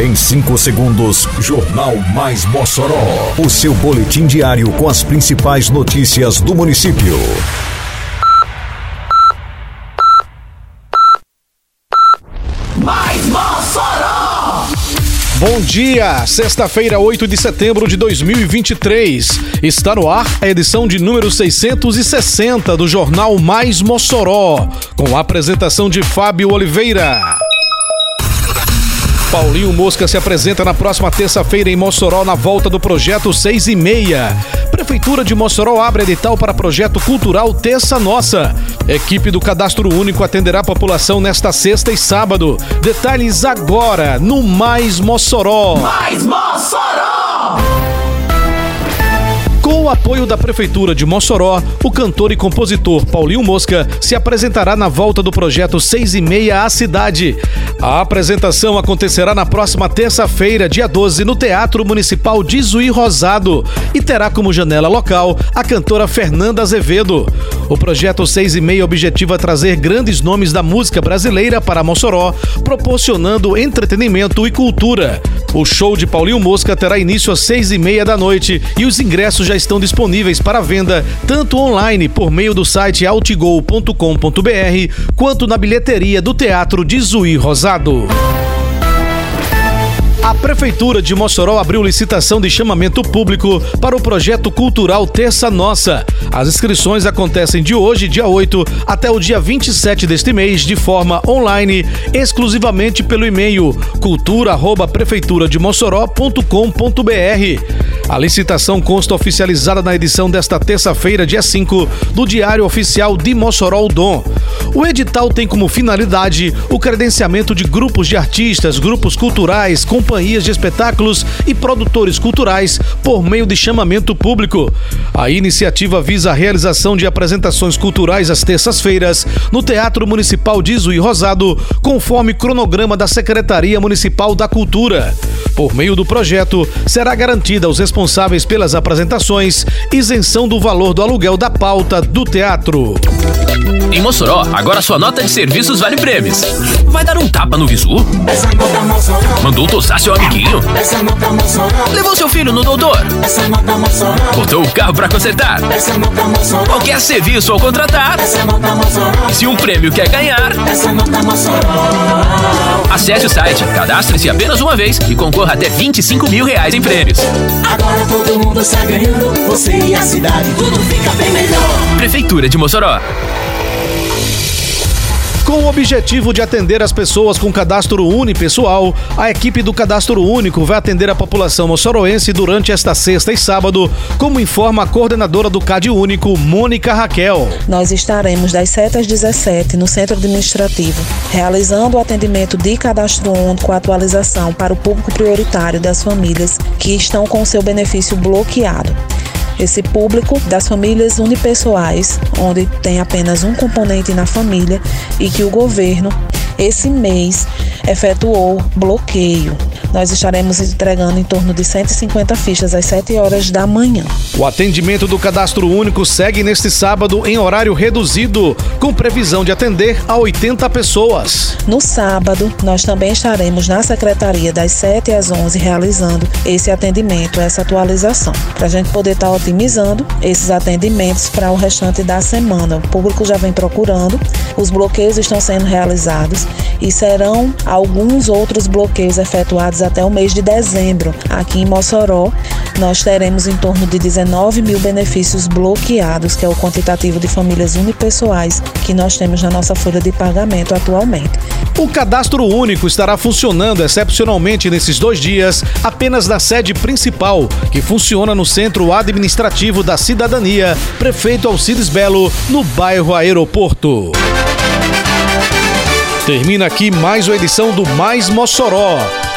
Em 5 segundos, Jornal Mais Mossoró. O seu boletim diário com as principais notícias do município. Mais Mossoró! Bom dia, sexta-feira, 8 de setembro de 2023. Está no ar a edição de número 660 do Jornal Mais Mossoró, com a apresentação de Fábio Oliveira. Paulinho Mosca se apresenta na próxima terça-feira em Mossoró na volta do projeto 6 e meia. Prefeitura de Mossoró abre edital para projeto cultural Terça Nossa. Equipe do Cadastro Único atenderá a população nesta sexta e sábado. Detalhes agora no Mais Mossoró. Mais Mossoró! Com apoio da Prefeitura de Mossoró, o cantor e compositor Paulinho Mosca se apresentará na volta do projeto 6 e meia à cidade. A apresentação acontecerá na próxima terça-feira, dia 12, no Teatro Municipal de Zuí Rosado e terá como janela local a cantora Fernanda Azevedo. O projeto 6 e meia objetiva trazer grandes nomes da música brasileira para Mossoró, proporcionando entretenimento e cultura. O show de Paulinho Mosca terá início às seis e meia da noite e os ingressos já estão disponíveis para venda tanto online por meio do site altigol.com.br quanto na bilheteria do Teatro de Zuí Rosado. A Prefeitura de Mossoró abriu licitação de chamamento público para o projeto cultural Terça Nossa. As inscrições acontecem de hoje, dia 8, até o dia 27 deste mês, de forma online, exclusivamente pelo e-mail cultura@prefeiturademossoró.com.br. A licitação consta oficializada na edição desta terça-feira, dia 5, do Diário Oficial de Mossoró Dom. O edital tem como finalidade o credenciamento de grupos de artistas, grupos culturais, companhias de espetáculos e produtores culturais por meio de chamamento público. A iniciativa visa a realização de apresentações culturais às terças-feiras no Teatro Municipal de Zuí Rosado, conforme cronograma da Secretaria Municipal da Cultura. Por meio do projeto, será garantida aos responsáveis pelas apresentações isenção do valor do aluguel da pauta do teatro. Em Mossoró, agora sua nota de serviços vale prêmios. Vai dar um tapa no visu? Mandou tosar seu amiguinho? Levou seu filho no doutor? Botou o carro pra consertar? Qualquer serviço ao contratar? Se um prêmio quer ganhar? Acesse o site, cadastre-se apenas uma vez e concorra até 25 mil reais em prêmios. Agora todo mundo está ganhando, você e a cidade, tudo fica bem melhor. Prefeitura de Mossoró. Com o objetivo de atender as pessoas com cadastro unipessoal, a equipe do Cadastro Único vai atender a população moçoroense durante esta sexta e sábado, como informa a coordenadora do CAD Único, Mônica Raquel. Nós estaremos das 7 às 17 no Centro Administrativo, realizando o atendimento de cadastro único com atualização para o público prioritário das famílias que estão com seu benefício bloqueado esse público das famílias unipessoais, onde tem apenas um componente na família e que o governo, esse mês, efetuou bloqueio. Nós estaremos entregando em torno de 150 fichas às 7 horas da manhã. O atendimento do Cadastro Único segue neste sábado em horário reduzido, com previsão de atender a 80 pessoas. No sábado, nós também estaremos na secretaria das 7 às 11 realizando esse atendimento, essa atualização, para a gente poder estar otimizando esses atendimentos para o restante da semana. O público já vem procurando, os bloqueios estão sendo realizados e serão alguns outros bloqueios efetuados até o mês de dezembro. Aqui em Mossoró, nós teremos em torno de 19 mil benefícios bloqueados, que é o quantitativo de famílias unipessoais que nós temos na nossa folha de pagamento atualmente. O cadastro único estará funcionando excepcionalmente nesses dois dias apenas na sede principal, que funciona no Centro Administrativo da Cidadania, Prefeito Alcides Belo, no bairro Aeroporto. Termina aqui mais uma edição do Mais Mossoró,